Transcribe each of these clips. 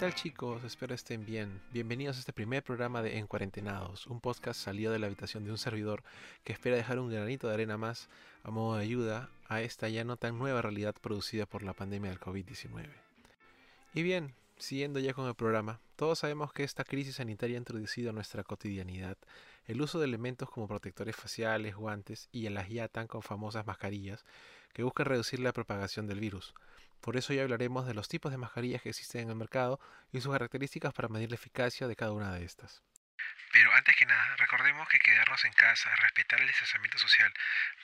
tal chicos? Espero estén bien. Bienvenidos a este primer programa de En Cuarentenados, un podcast salido de la habitación de un servidor que espera dejar un granito de arena más a modo de ayuda a esta ya no tan nueva realidad producida por la pandemia del COVID-19. Y bien, siguiendo ya con el programa, todos sabemos que esta crisis sanitaria ha introducido a nuestra cotidianidad el uso de elementos como protectores faciales, guantes y las ya tan con famosas mascarillas que buscan reducir la propagación del virus. Por eso hoy hablaremos de los tipos de mascarillas que existen en el mercado y sus características para medir la eficacia de cada una de estas. Pero antes que nada, recordemos que quedarnos en casa, respetar el distanciamiento social,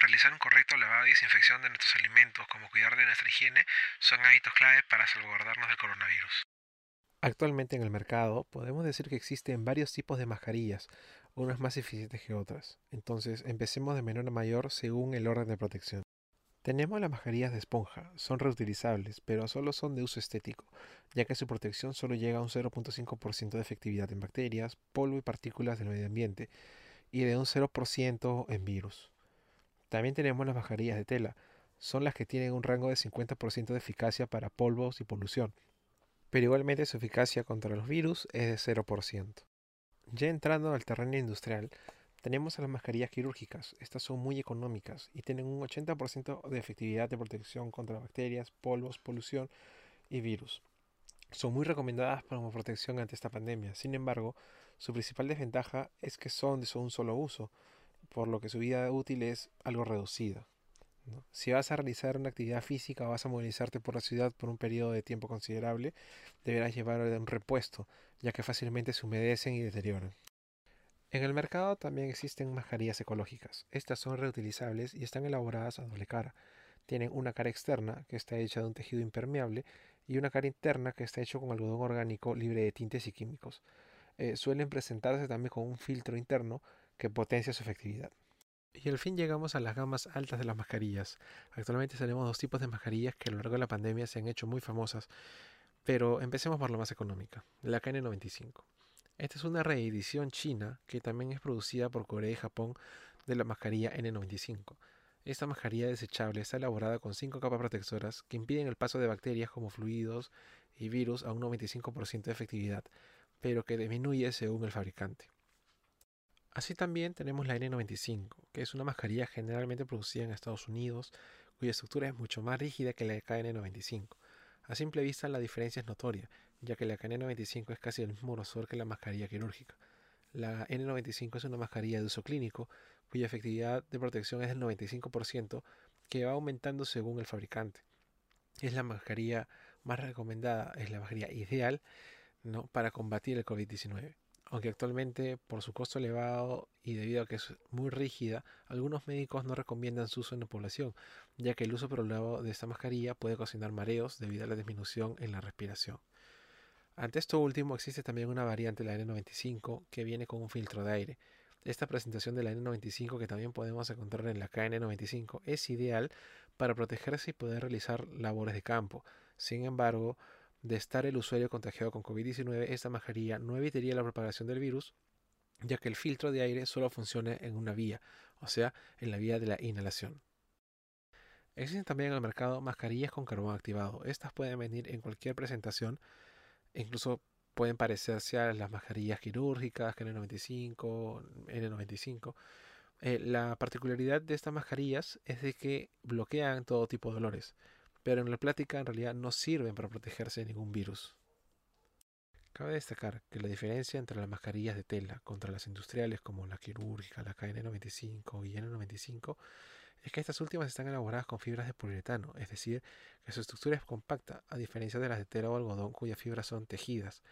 realizar un correcto lavado y desinfección de nuestros alimentos, como cuidar de nuestra higiene, son hábitos clave para salvaguardarnos del coronavirus. Actualmente en el mercado podemos decir que existen varios tipos de mascarillas, unas más eficientes que otras. Entonces empecemos de menor a mayor según el orden de protección. Tenemos las mascarillas de esponja, son reutilizables, pero solo son de uso estético, ya que su protección solo llega a un 0.5% de efectividad en bacterias, polvo y partículas del medio ambiente, y de un 0% en virus. También tenemos las mascarillas de tela, son las que tienen un rango de 50% de eficacia para polvos y polución, pero igualmente su eficacia contra los virus es de 0%. Ya entrando al terreno industrial, tenemos a las mascarillas quirúrgicas. Estas son muy económicas y tienen un 80% de efectividad de protección contra bacterias, polvos, polución y virus. Son muy recomendadas como protección ante esta pandemia. Sin embargo, su principal desventaja es que son de un solo uso, por lo que su vida útil es algo reducida. Si vas a realizar una actividad física o vas a movilizarte por la ciudad por un periodo de tiempo considerable, deberás llevar un repuesto, ya que fácilmente se humedecen y deterioran. En el mercado también existen mascarillas ecológicas. Estas son reutilizables y están elaboradas a doble cara. Tienen una cara externa que está hecha de un tejido impermeable y una cara interna que está hecho con algodón orgánico libre de tintes y químicos. Eh, suelen presentarse también con un filtro interno que potencia su efectividad. Y al fin llegamos a las gamas altas de las mascarillas. Actualmente tenemos dos tipos de mascarillas que a lo largo de la pandemia se han hecho muy famosas, pero empecemos por la más económica, la KN95. Esta es una reedición china que también es producida por Corea y Japón de la mascarilla N95. Esta mascarilla desechable está elaborada con cinco capas protectoras que impiden el paso de bacterias como fluidos y virus a un 95% de efectividad, pero que disminuye según el fabricante. Así también tenemos la N95, que es una mascarilla generalmente producida en Estados Unidos, cuya estructura es mucho más rígida que la KN95. A simple vista la diferencia es notoria, ya que la KN95 es casi el mismo grosor que la mascarilla quirúrgica. La N95 es una mascarilla de uso clínico cuya efectividad de protección es del 95% que va aumentando según el fabricante. Es la mascarilla más recomendada, es la mascarilla ideal para combatir el COVID-19. Aunque actualmente por su costo elevado y debido a que es muy rígida, algunos médicos no recomiendan su uso en la población, ya que el uso prolongado de esta mascarilla puede ocasionar mareos debido a la disminución en la respiración. Ante esto último existe también una variante de la N95 que viene con un filtro de aire. Esta presentación de la N95 que también podemos encontrar en la KN95 es ideal para protegerse y poder realizar labores de campo. Sin embargo, de estar el usuario contagiado con COVID-19, esta mascarilla no evitaría la propagación del virus, ya que el filtro de aire solo funciona en una vía, o sea, en la vía de la inhalación. Existen también en el mercado mascarillas con carbón activado. Estas pueden venir en cualquier presentación incluso pueden parecerse a las mascarillas quirúrgicas, N95, N95. Eh, la particularidad de estas mascarillas es de que bloquean todo tipo de dolores, pero en la plática en realidad no sirven para protegerse de ningún virus. Cabe destacar que la diferencia entre las mascarillas de tela contra las industriales como la quirúrgica, la KN95 y N95 es que estas últimas están elaboradas con fibras de poliuretano, es decir, que su estructura es compacta, a diferencia de las de tela o algodón cuyas fibras son tejidas,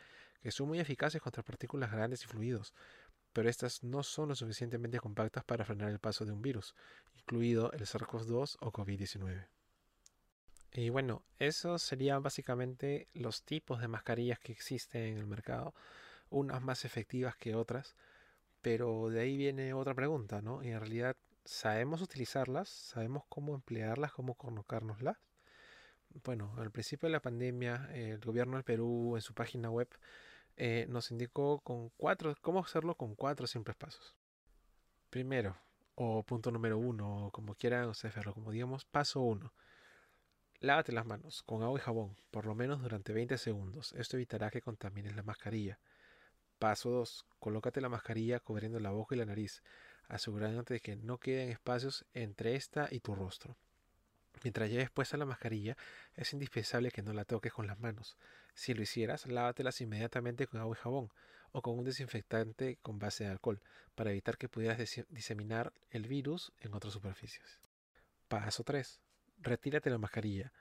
que son muy eficaces contra partículas grandes y fluidos, pero estas no son lo suficientemente compactas para frenar el paso de un virus, incluido el SARS-CoV-2 o COVID-19. Y bueno, esos serían básicamente los tipos de mascarillas que existen en el mercado, unas más efectivas que otras, pero de ahí viene otra pregunta, ¿no? Y en realidad, sabemos utilizarlas, sabemos cómo emplearlas, cómo colocárnoslas. Bueno, al principio de la pandemia, el gobierno del Perú en su página web eh, nos indicó con cuatro, cómo hacerlo con cuatro simples pasos. Primero, o punto número uno, o como quieran ustedes verlo, como digamos, paso uno. Lávate las manos con agua y jabón, por lo menos durante 20 segundos. Esto evitará que contamines la mascarilla. Paso 2. Colócate la mascarilla cubriendo la boca y la nariz, asegurándote de que no queden espacios entre esta y tu rostro. Mientras lleves puesta la mascarilla, es indispensable que no la toques con las manos. Si lo hicieras, lávatelas inmediatamente con agua y jabón o con un desinfectante con base de alcohol para evitar que pudieras diseminar el virus en otras superficies. Paso 3 retírate la mascarilla.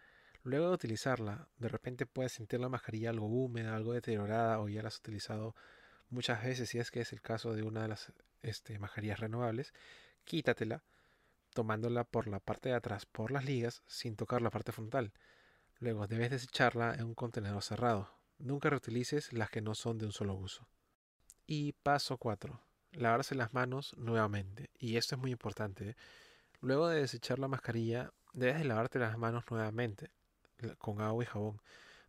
Luego de utilizarla, de repente puedes sentir la mascarilla algo húmeda, algo deteriorada o ya la has utilizado muchas veces, si es que es el caso de una de las este, mascarillas renovables, quítatela tomándola por la parte de atrás por las ligas sin tocar la parte frontal. Luego debes desecharla en un contenedor cerrado. Nunca reutilices las que no son de un solo uso. Y paso 4. Lavarse las manos nuevamente. Y esto es muy importante. ¿eh? Luego de desechar la mascarilla, Debes de lavarte las manos nuevamente con agua y jabón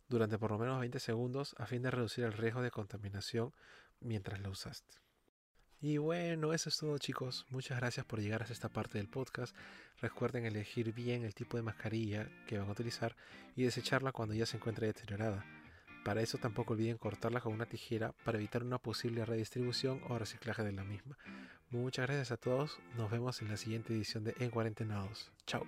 durante por lo menos 20 segundos a fin de reducir el riesgo de contaminación mientras la usaste. Y bueno, eso es todo chicos. Muchas gracias por llegar a esta parte del podcast. Recuerden elegir bien el tipo de mascarilla que van a utilizar y desecharla cuando ya se encuentre deteriorada. Para eso tampoco olviden cortarla con una tijera para evitar una posible redistribución o reciclaje de la misma. Muchas gracias a todos. Nos vemos en la siguiente edición de En Cuarentenados. Chao.